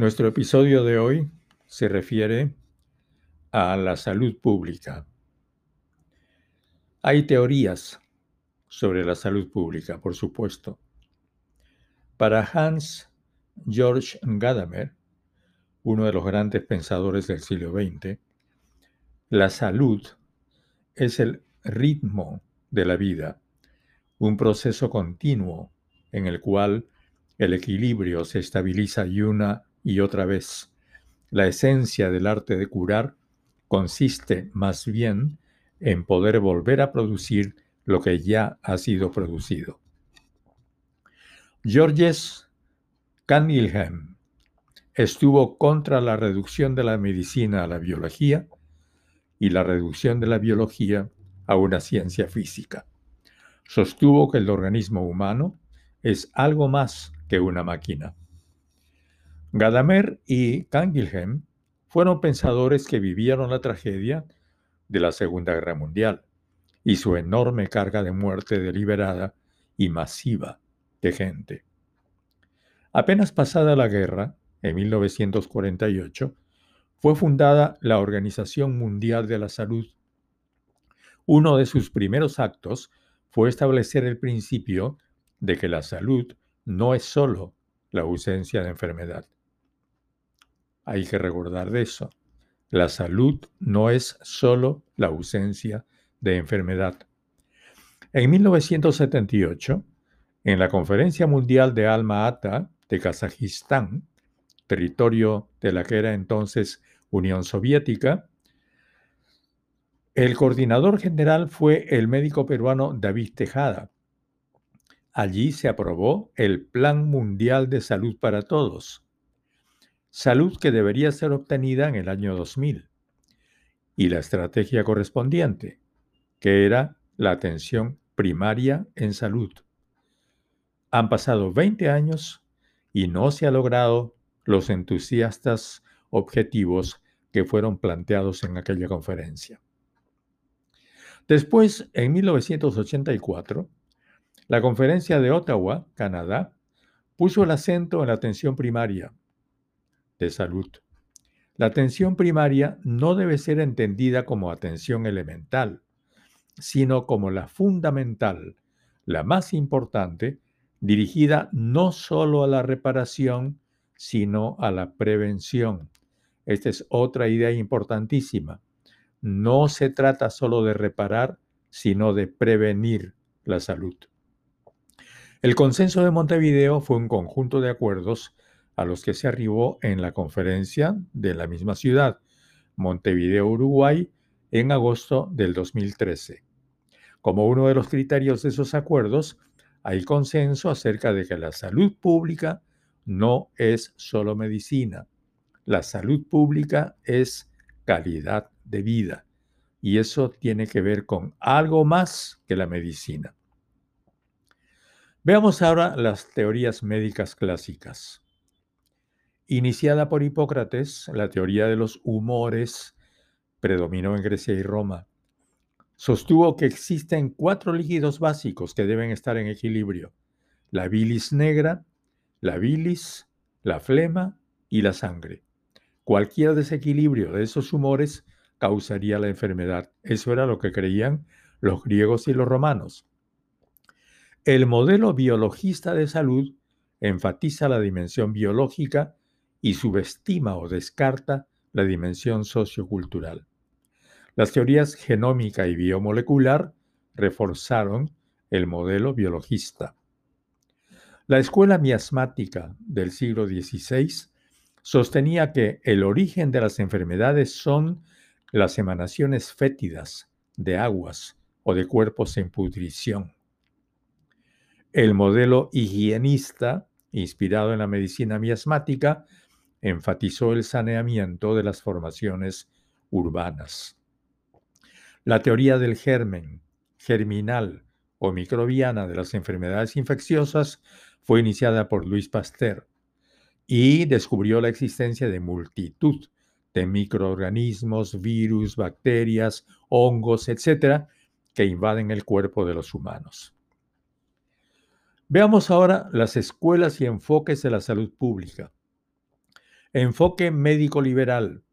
Nuestro episodio de hoy se refiere a la salud pública. Hay teorías sobre la salud pública, por supuesto. Para Hans Georg Gadamer, uno de los grandes pensadores del siglo XX, la salud es el ritmo de la vida, un proceso continuo en el cual el equilibrio se estabiliza y una y otra vez. La esencia del arte de curar consiste más bien en poder volver a producir lo que ya ha sido producido. Georges Cunningham estuvo contra la reducción de la medicina a la biología y la reducción de la biología a una ciencia física. Sostuvo que el organismo humano es algo más que una máquina. Gadamer y Canguilhem fueron pensadores que vivieron la tragedia de la Segunda Guerra Mundial y su enorme carga de muerte deliberada y masiva de gente. Apenas pasada la guerra, en 1948, fue fundada la Organización Mundial de la Salud. Uno de sus primeros actos fue establecer el principio de que la salud no es sólo la ausencia de enfermedad, hay que recordar de eso. La salud no es solo la ausencia de enfermedad. En 1978, en la Conferencia Mundial de Alma Ata de Kazajistán, territorio de la que era entonces Unión Soviética, el coordinador general fue el médico peruano David Tejada. Allí se aprobó el Plan Mundial de Salud para Todos, salud que debería ser obtenida en el año 2000, y la estrategia correspondiente, que era la atención primaria en salud. Han pasado 20 años y no se ha logrado los entusiastas objetivos que fueron planteados en aquella conferencia. Después, en 1984, la conferencia de Ottawa, Canadá, puso el acento en la atención primaria, de salud. La atención primaria no debe ser entendida como atención elemental, sino como la fundamental, la más importante, dirigida no solo a la reparación, sino a la prevención. Esta es otra idea importantísima. No se trata solo de reparar, sino de prevenir la salud. El consenso de Montevideo fue un conjunto de acuerdos a los que se arribó en la conferencia de la misma ciudad, Montevideo, Uruguay, en agosto del 2013. Como uno de los criterios de esos acuerdos, hay consenso acerca de que la salud pública no es solo medicina. La salud pública es calidad de vida y eso tiene que ver con algo más que la medicina. Veamos ahora las teorías médicas clásicas. Iniciada por Hipócrates, la teoría de los humores predominó en Grecia y Roma. Sostuvo que existen cuatro líquidos básicos que deben estar en equilibrio. La bilis negra, la bilis, la flema y la sangre. Cualquier desequilibrio de esos humores causaría la enfermedad. Eso era lo que creían los griegos y los romanos. El modelo biologista de salud enfatiza la dimensión biológica y subestima o descarta la dimensión sociocultural. Las teorías genómica y biomolecular reforzaron el modelo biologista. La escuela miasmática del siglo XVI sostenía que el origen de las enfermedades son las emanaciones fétidas de aguas o de cuerpos en pudrición. El modelo higienista, inspirado en la medicina miasmática, enfatizó el saneamiento de las formaciones urbanas. La teoría del germen, germinal o microbiana de las enfermedades infecciosas fue iniciada por Luis Pasteur y descubrió la existencia de multitud de microorganismos, virus, bacterias, hongos, etcétera, que invaden el cuerpo de los humanos. Veamos ahora las escuelas y enfoques de la salud pública. Enfoque médico liberal.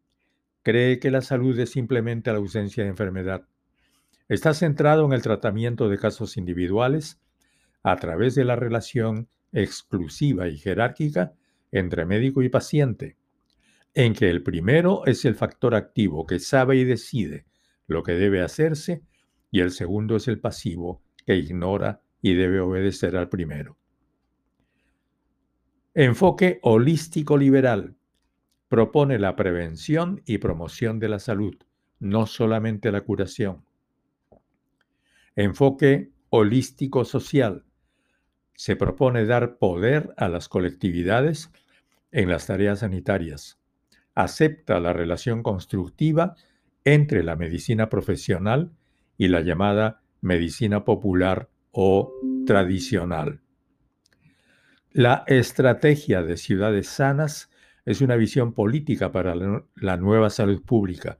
Cree que la salud es simplemente la ausencia de enfermedad. Está centrado en el tratamiento de casos individuales a través de la relación exclusiva y jerárquica entre médico y paciente, en que el primero es el factor activo que sabe y decide lo que debe hacerse y el segundo es el pasivo que ignora y debe obedecer al primero. Enfoque holístico liberal propone la prevención y promoción de la salud, no solamente la curación. Enfoque holístico social se propone dar poder a las colectividades en las tareas sanitarias. Acepta la relación constructiva entre la medicina profesional y la llamada medicina popular o tradicional. La estrategia de ciudades sanas es una visión política para la nueva salud pública,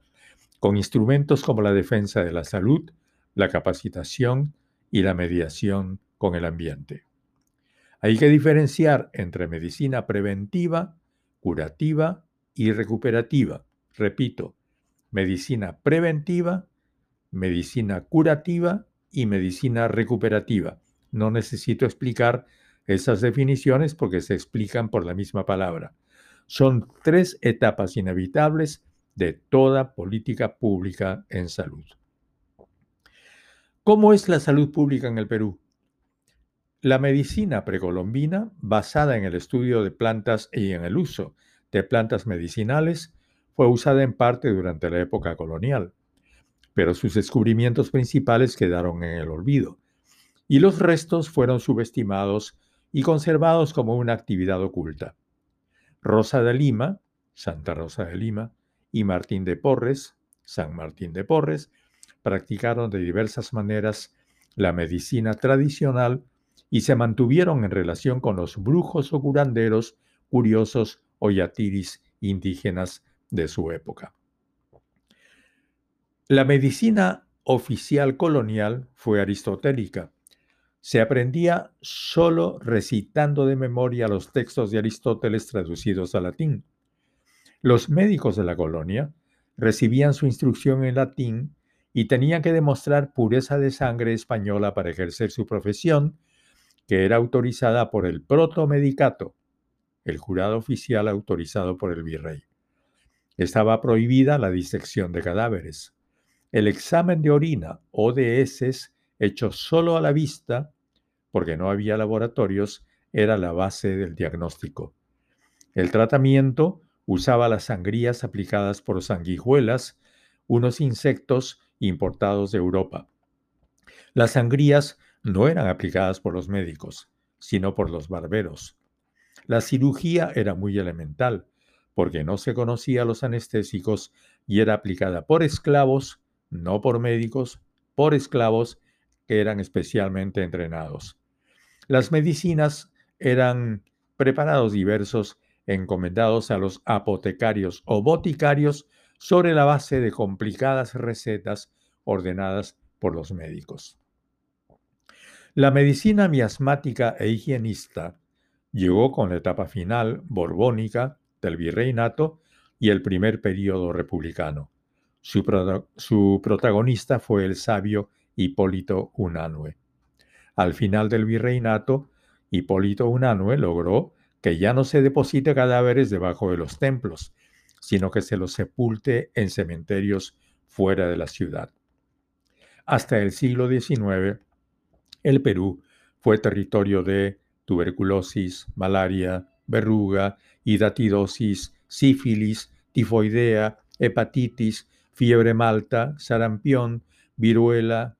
con instrumentos como la defensa de la salud, la capacitación y la mediación con el ambiente. Hay que diferenciar entre medicina preventiva, curativa y recuperativa. Repito, medicina preventiva, medicina curativa y medicina recuperativa. No necesito explicar esas definiciones porque se explican por la misma palabra. Son tres etapas inevitables de toda política pública en salud. ¿Cómo es la salud pública en el Perú? La medicina precolombina, basada en el estudio de plantas y en el uso de plantas medicinales, fue usada en parte durante la época colonial, pero sus descubrimientos principales quedaron en el olvido, y los restos fueron subestimados y conservados como una actividad oculta. Rosa de Lima, Santa Rosa de Lima, y Martín de Porres, San Martín de Porres, practicaron de diversas maneras la medicina tradicional y se mantuvieron en relación con los brujos o curanderos curiosos o yatiris indígenas de su época. La medicina oficial colonial fue aristotélica. Se aprendía solo recitando de memoria los textos de Aristóteles traducidos al latín. Los médicos de la colonia recibían su instrucción en latín y tenían que demostrar pureza de sangre española para ejercer su profesión que era autorizada por el protomedicato, el jurado oficial autorizado por el virrey. Estaba prohibida la disección de cadáveres. El examen de orina o de heces hecho solo a la vista, porque no había laboratorios, era la base del diagnóstico. El tratamiento usaba las sangrías aplicadas por sanguijuelas, unos insectos importados de Europa. Las sangrías no eran aplicadas por los médicos, sino por los barberos. La cirugía era muy elemental, porque no se conocía los anestésicos y era aplicada por esclavos, no por médicos, por esclavos que eran especialmente entrenados. Las medicinas eran preparados diversos encomendados a los apotecarios o boticarios sobre la base de complicadas recetas ordenadas por los médicos. La medicina miasmática e higienista llegó con la etapa final borbónica del virreinato y el primer período republicano. Su, su, protagonista fue el sabio Hipólito Unanue. Al final del virreinato, Hipólito Unanue logró que ya no se deposite cadáveres debajo de los templos, sino que se los sepulte en cementerios fuera de la ciudad. Hasta el siglo XIX, el Perú fue territorio de tuberculosis, malaria, verruga, hidatidosis, sífilis, tifoidea, hepatitis, fiebre malta, sarampión, viruela,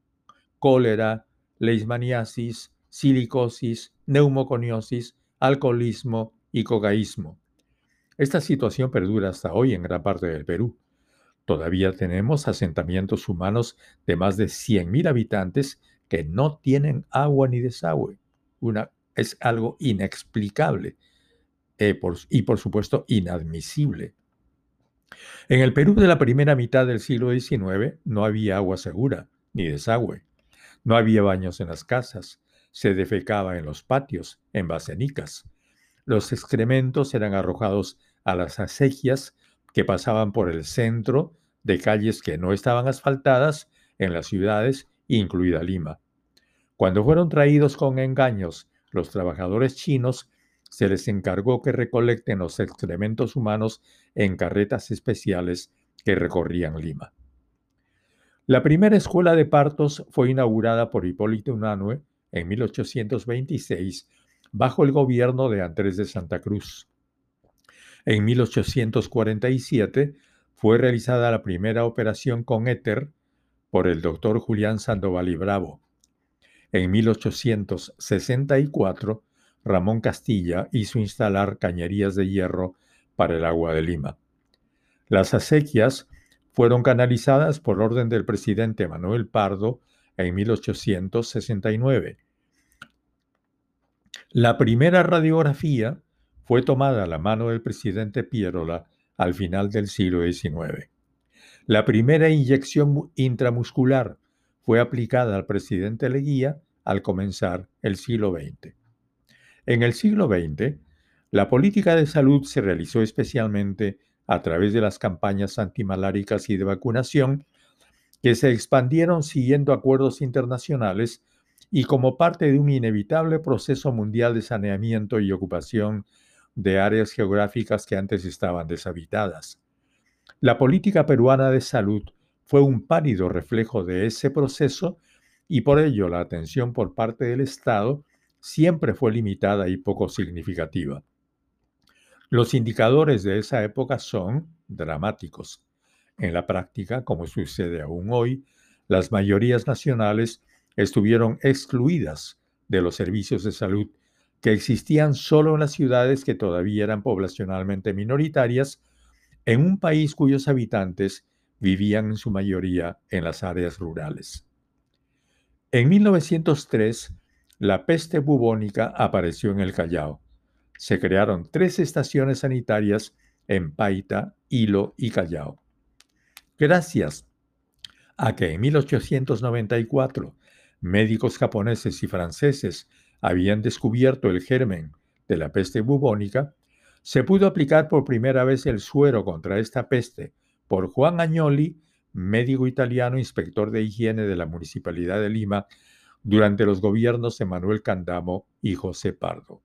cólera, leishmaniasis, silicosis, neumoconiosis, alcoholismo y cocaísmo. Esta situación perdura hasta hoy en gran parte del Perú. Todavía tenemos asentamientos humanos de más de 100.000 habitantes que no tienen agua ni desagüe. Es algo inexplicable eh, y por supuesto inadmisible. En el Perú de la primera mitad del siglo XIX no había agua segura ni desagüe. No había baños en las casas. Se defecaba en los patios, en basenicas. Los excrementos eran arrojados a las acequias que pasaban por el centro de calles que no estaban asfaltadas en las ciudades, incluida Lima. Cuando fueron traídos con engaños los trabajadores chinos, se les encargó que recolecten los excrementos humanos en carretas especiales que recorrían Lima. La primera escuela de partos fue inaugurada por Hipólito Unanue en 1826 bajo el gobierno de Andrés de Santa Cruz. En 1847 fue realizada la primera operación con éter por el doctor Julián Sandoval y Bravo. En 1864, Ramón Castilla hizo instalar cañerías de hierro para el agua de Lima. Las acequias fueron canalizadas por orden del presidente Manuel Pardo en 1869. La primera radiografía fue tomada a la mano del presidente Pierola al final del siglo XIX. La primera inyección intramuscular fue aplicada al presidente Leguía al comenzar el siglo XX. En el siglo XX, la política de salud se realizó especialmente a través de las campañas antimaláricas y de vacunación que se expandieron siguiendo acuerdos internacionales y como parte de un inevitable proceso mundial de saneamiento y ocupación de áreas geográficas que antes estaban deshabitadas. La política peruana de salud fue un pálido reflejo de ese proceso y por ello la atención por parte del Estado siempre fue limitada y poco significativa. Los indicadores de esa época son dramáticos. En la práctica, como sucede aún hoy, las mayorías nacionales estuvieron excluidas de los servicios de salud que existían solo en las ciudades que todavía eran poblacionalmente minoritarias, en un país cuyos habitantes vivían en su mayoría en las áreas rurales. En 1903, la peste bubónica apareció en el Callao. Se crearon tres estaciones sanitarias en Paita, Hilo y Callao. Gracias a que en 1894 médicos japoneses y franceses habían descubierto el germen de la peste bubónica, se pudo aplicar por primera vez el suero contra esta peste por Juan Agnoli, médico italiano inspector de higiene de la Municipalidad de Lima, durante los gobiernos de Manuel Candamo y José Pardo.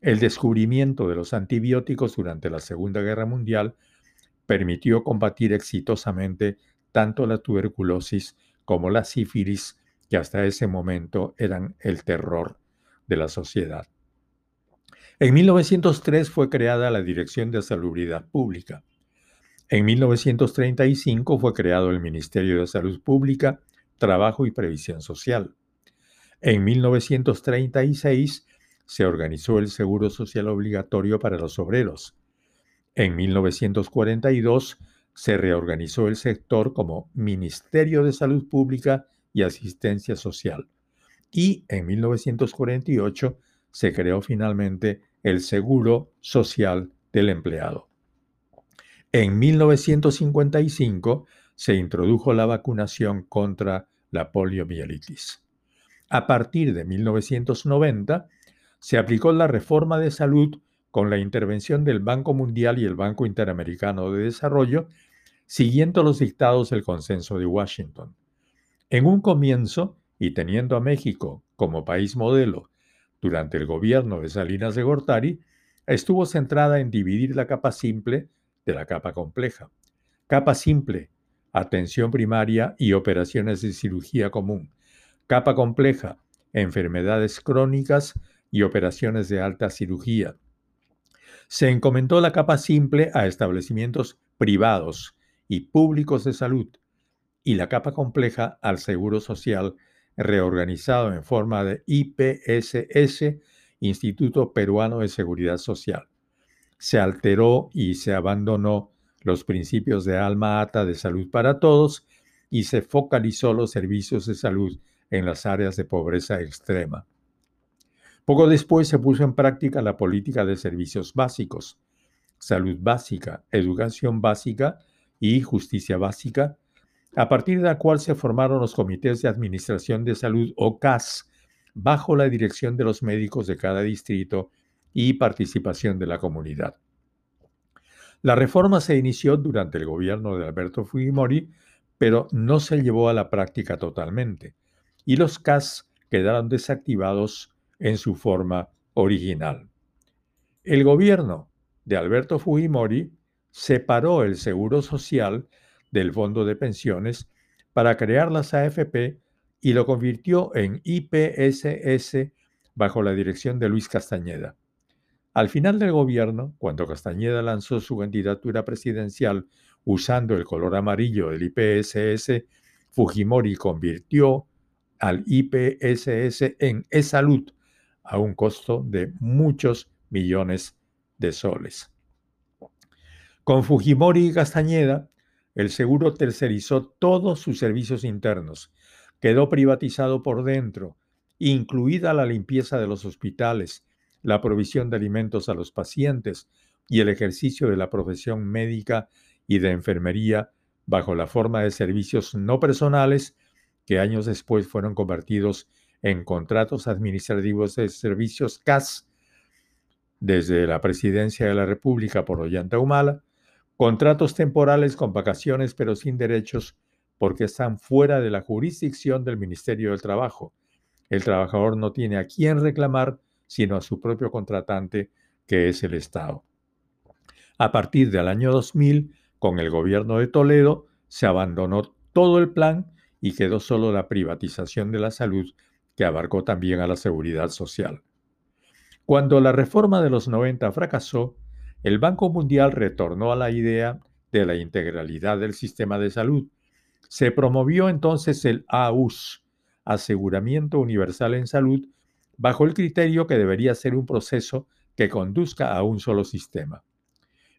El descubrimiento de los antibióticos durante la Segunda Guerra Mundial permitió combatir exitosamente tanto la tuberculosis como la sífilis que hasta ese momento eran el terror de la sociedad. En 1903 fue creada la Dirección de Salubridad Pública. En 1935 fue creado el Ministerio de Salud Pública, Trabajo y Previsión Social. En 1936 se organizó el Seguro Social Obligatorio para los obreros. En 1942 se reorganizó el sector como Ministerio de Salud Pública y Asistencia Social. Y en 1948 se creó finalmente el Seguro Social del Empleado. En 1955 se introdujo la vacunación contra la poliomielitis. A partir de 1990 se aplicó la reforma de salud con la intervención del Banco Mundial y el Banco Interamericano de Desarrollo, siguiendo los dictados del Consenso de Washington. En un comienzo, y teniendo a México como país modelo durante el gobierno de Salinas de Gortari, estuvo centrada en dividir la capa simple de la capa compleja. Capa simple, atención primaria y operaciones de cirugía común. Capa compleja, enfermedades crónicas y operaciones de alta cirugía. Se encomendó la capa simple a establecimientos privados y públicos de salud, y la capa compleja al Seguro Social reorganizado en forma de IPSS, Instituto Peruano de Seguridad Social. Se alteró y se abandonó los principios de alma ata de salud para todos y se focalizó los servicios de salud en las áreas de pobreza extrema. Poco después se puso en práctica la política de servicios básicos, salud básica, educación básica y justicia básica, a partir de la cual se formaron los comités de administración de salud o CAS, bajo la dirección de los médicos de cada distrito y participación de la comunidad. La reforma se inició durante el gobierno de Alberto Fujimori, pero no se llevó a la práctica totalmente, y los CAS quedaron desactivados en su forma original. El gobierno de Alberto Fujimori separó el Seguro Social del Fondo de Pensiones para crear las AFP y lo convirtió en IPSS bajo la dirección de Luis Castañeda. Al final del gobierno, cuando Castañeda lanzó su candidatura presidencial usando el color amarillo del IPSS, Fujimori convirtió al IPSS en e-salud a un costo de muchos millones de soles. Con Fujimori y Castañeda, el seguro tercerizó todos sus servicios internos, quedó privatizado por dentro, incluida la limpieza de los hospitales, la provisión de alimentos a los pacientes y el ejercicio de la profesión médica y de enfermería bajo la forma de servicios no personales que años después fueron convertidos en contratos administrativos de servicios CAS desde la presidencia de la República por Ollanta Humala, contratos temporales con vacaciones pero sin derechos porque están fuera de la jurisdicción del Ministerio del Trabajo. El trabajador no tiene a quién reclamar sino a su propio contratante, que es el Estado. A partir del año 2000, con el gobierno de Toledo, se abandonó todo el plan y quedó solo la privatización de la salud, que abarcó también a la seguridad social. Cuando la reforma de los 90 fracasó, el Banco Mundial retornó a la idea de la integralidad del sistema de salud. Se promovió entonces el AUS, Aseguramiento Universal en Salud, bajo el criterio que debería ser un proceso que conduzca a un solo sistema.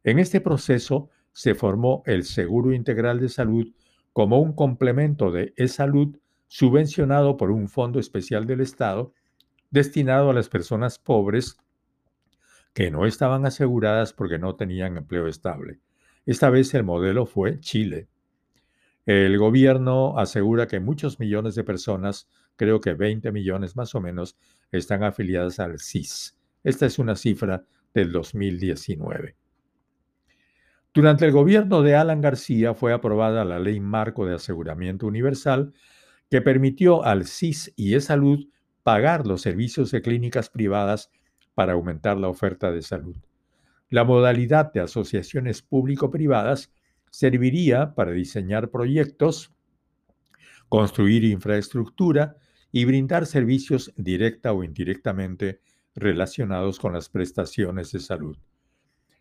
En este proceso se formó el Seguro Integral de Salud como un complemento de e-salud subvencionado por un fondo especial del Estado destinado a las personas pobres que no estaban aseguradas porque no tenían empleo estable. Esta vez el modelo fue Chile. El gobierno asegura que muchos millones de personas, creo que 20 millones más o menos, están afiliadas al CIS. Esta es una cifra del 2019. Durante el gobierno de Alan García fue aprobada la Ley Marco de Aseguramiento Universal que permitió al CIS y E-Salud pagar los servicios de clínicas privadas para aumentar la oferta de salud. La modalidad de asociaciones público-privadas serviría para diseñar proyectos, construir infraestructura y brindar servicios directa o indirectamente relacionados con las prestaciones de salud.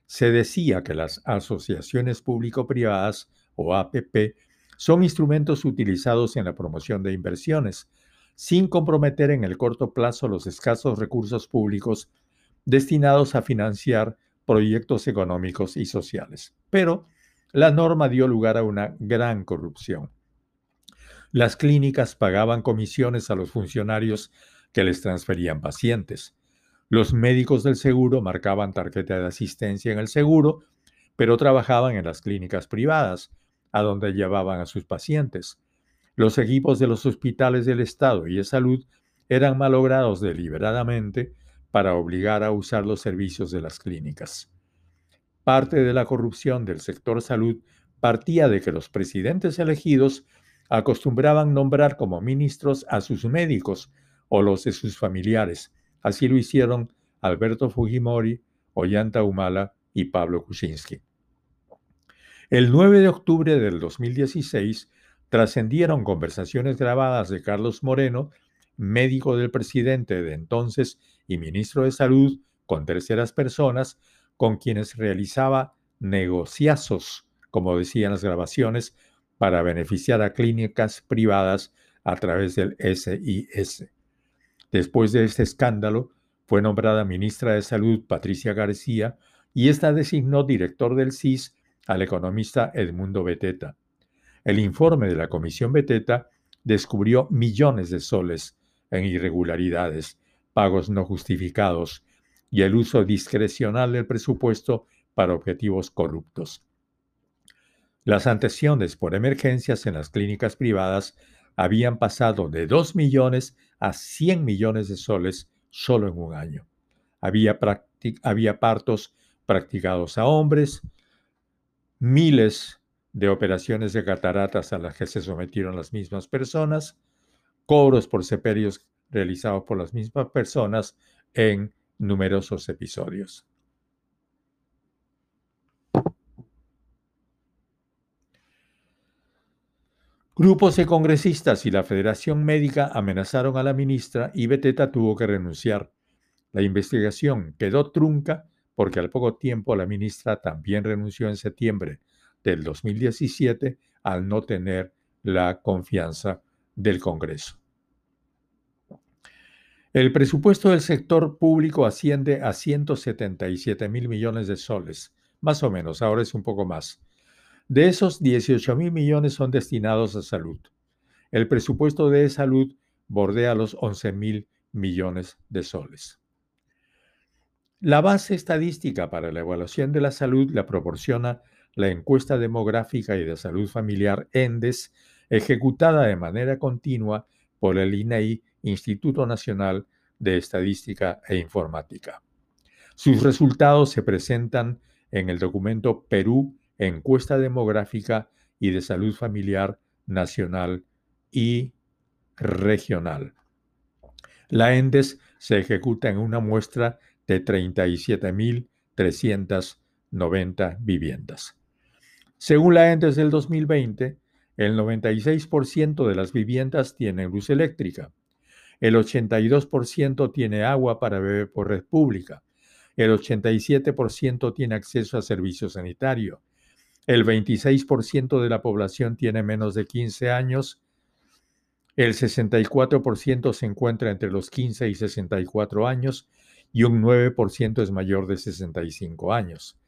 Se decía que las asociaciones público-privadas o APP son instrumentos utilizados en la promoción de inversiones, sin comprometer en el corto plazo los escasos recursos públicos destinados a financiar proyectos económicos y sociales. Pero la norma dio lugar a una gran corrupción. Las clínicas pagaban comisiones a los funcionarios que les transferían pacientes. Los médicos del seguro marcaban tarjeta de asistencia en el seguro, pero trabajaban en las clínicas privadas, a donde llevaban a sus pacientes. Los equipos de los hospitales del Estado y de salud eran malogrados deliberadamente para obligar a usar los servicios de las clínicas. Parte de la corrupción del sector salud partía de que los presidentes elegidos acostumbraban nombrar como ministros a sus médicos o los de sus familiares. Así lo hicieron Alberto Fujimori, Ollanta Humala y Pablo Kuczynski. El 9 de octubre del 2016 trascendieron conversaciones grabadas de Carlos Moreno, médico del presidente de entonces y ministro de Salud, con terceras personas, con quienes realizaba negociazos, como decían las grabaciones, para beneficiar a clínicas privadas a través del SIS. Después de este escándalo, fue nombrada ministra de Salud Patricia García y esta designó director del CIS al economista Edmundo Beteta. El informe de la Comisión Beteta descubrió millones de soles en irregularidades, pagos no justificados y el uso discrecional del presupuesto para objetivos corruptos. Las atenciones por emergencias en las clínicas privadas habían pasado de 2 millones a 100 millones de soles solo en un año. Había partos practicados a hombres, miles de operaciones de cataratas a las que se sometieron las mismas personas, cobros por seperios realizados por las mismas personas en numerosos episodios. Grupos de congresistas y la Federación Médica amenazaron a la ministra y Beteta tuvo que renunciar. La investigación quedó trunca porque al poco tiempo la ministra también renunció en septiembre del 2017 al no tener la confianza del Congreso. El presupuesto del sector público asciende a 177 mil millones de soles, más o menos, ahora es un poco más. De esos, 18 mil millones son destinados a salud. El presupuesto de salud bordea los 11 mil millones de soles. La base estadística para la evaluación de la salud la proporciona la encuesta demográfica y de salud familiar ENDES, ejecutada de manera continua por el INEI, e Instituto Nacional de Estadística e Informática. Sus resultados se presentan en el documento Perú, Encuesta Demográfica y de Salud Familiar Nacional y Regional. La ENDES se ejecuta en una muestra de 37.390 viviendas. Según la ENDES del 2020, el 96% de las viviendas tienen luz eléctrica, el 82% tiene agua para beber por red pública, el 87% tiene acceso a servicio sanitario, el 26% de la población tiene menos de 15 años, el 64% se encuentra entre los 15 y 64 años y un 9% es mayor de 65 años.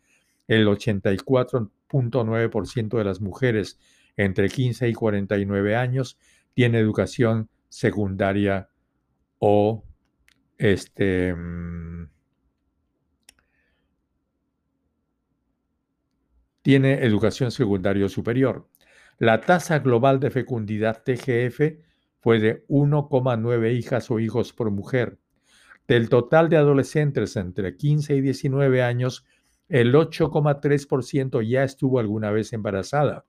El 84.9% de las mujeres entre 15 y 49 años tiene educación secundaria o este, mm, tiene educación secundaria superior. La tasa global de fecundidad TGF fue de 1,9 hijas o hijos por mujer. Del total de adolescentes entre 15 y 19 años, el 8,3% ya estuvo alguna vez embarazada.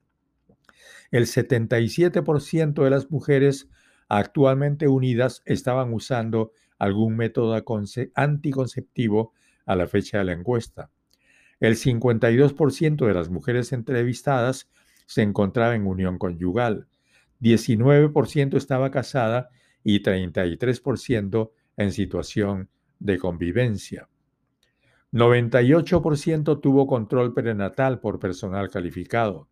El 77% de las mujeres actualmente unidas estaban usando algún método anticonceptivo a la fecha de la encuesta. El 52% de las mujeres entrevistadas se encontraba en unión conyugal, 19% estaba casada y 33% en situación de convivencia. 98% tuvo control prenatal por personal calificado.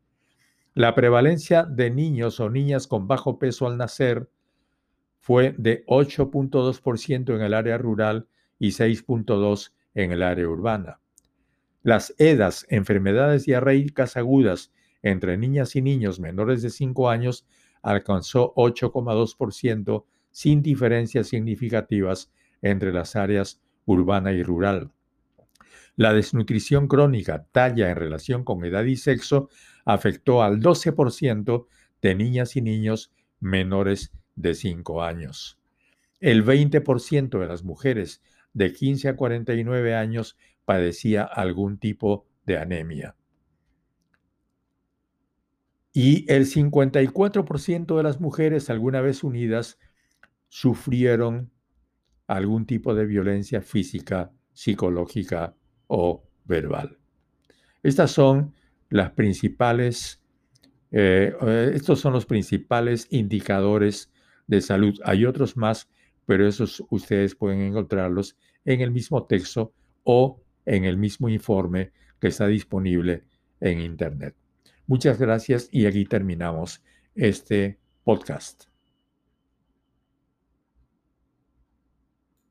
La prevalencia de niños o niñas con bajo peso al nacer fue de 8.2% en el área rural y 6.2% en el área urbana. Las EDAS, enfermedades diarreicas agudas entre niñas y niños menores de 5 años, alcanzó 8,2% sin diferencias significativas entre las áreas urbana y rural. La desnutrición crónica, talla en relación con edad y sexo, afectó al 12% de niñas y niños menores de 5 años. El 20% de las mujeres de 15 a 49 años padecía algún tipo de anemia. Y el 54% de las mujeres alguna vez unidas sufrieron algún tipo de violencia física, psicológica o verbal. Estas son las principales, eh, eh, estos son los principales indicadores de salud. Hay otros más, pero esos ustedes pueden encontrarlos en el mismo texto o en el mismo informe que está disponible en Internet. Muchas gracias y aquí terminamos este podcast.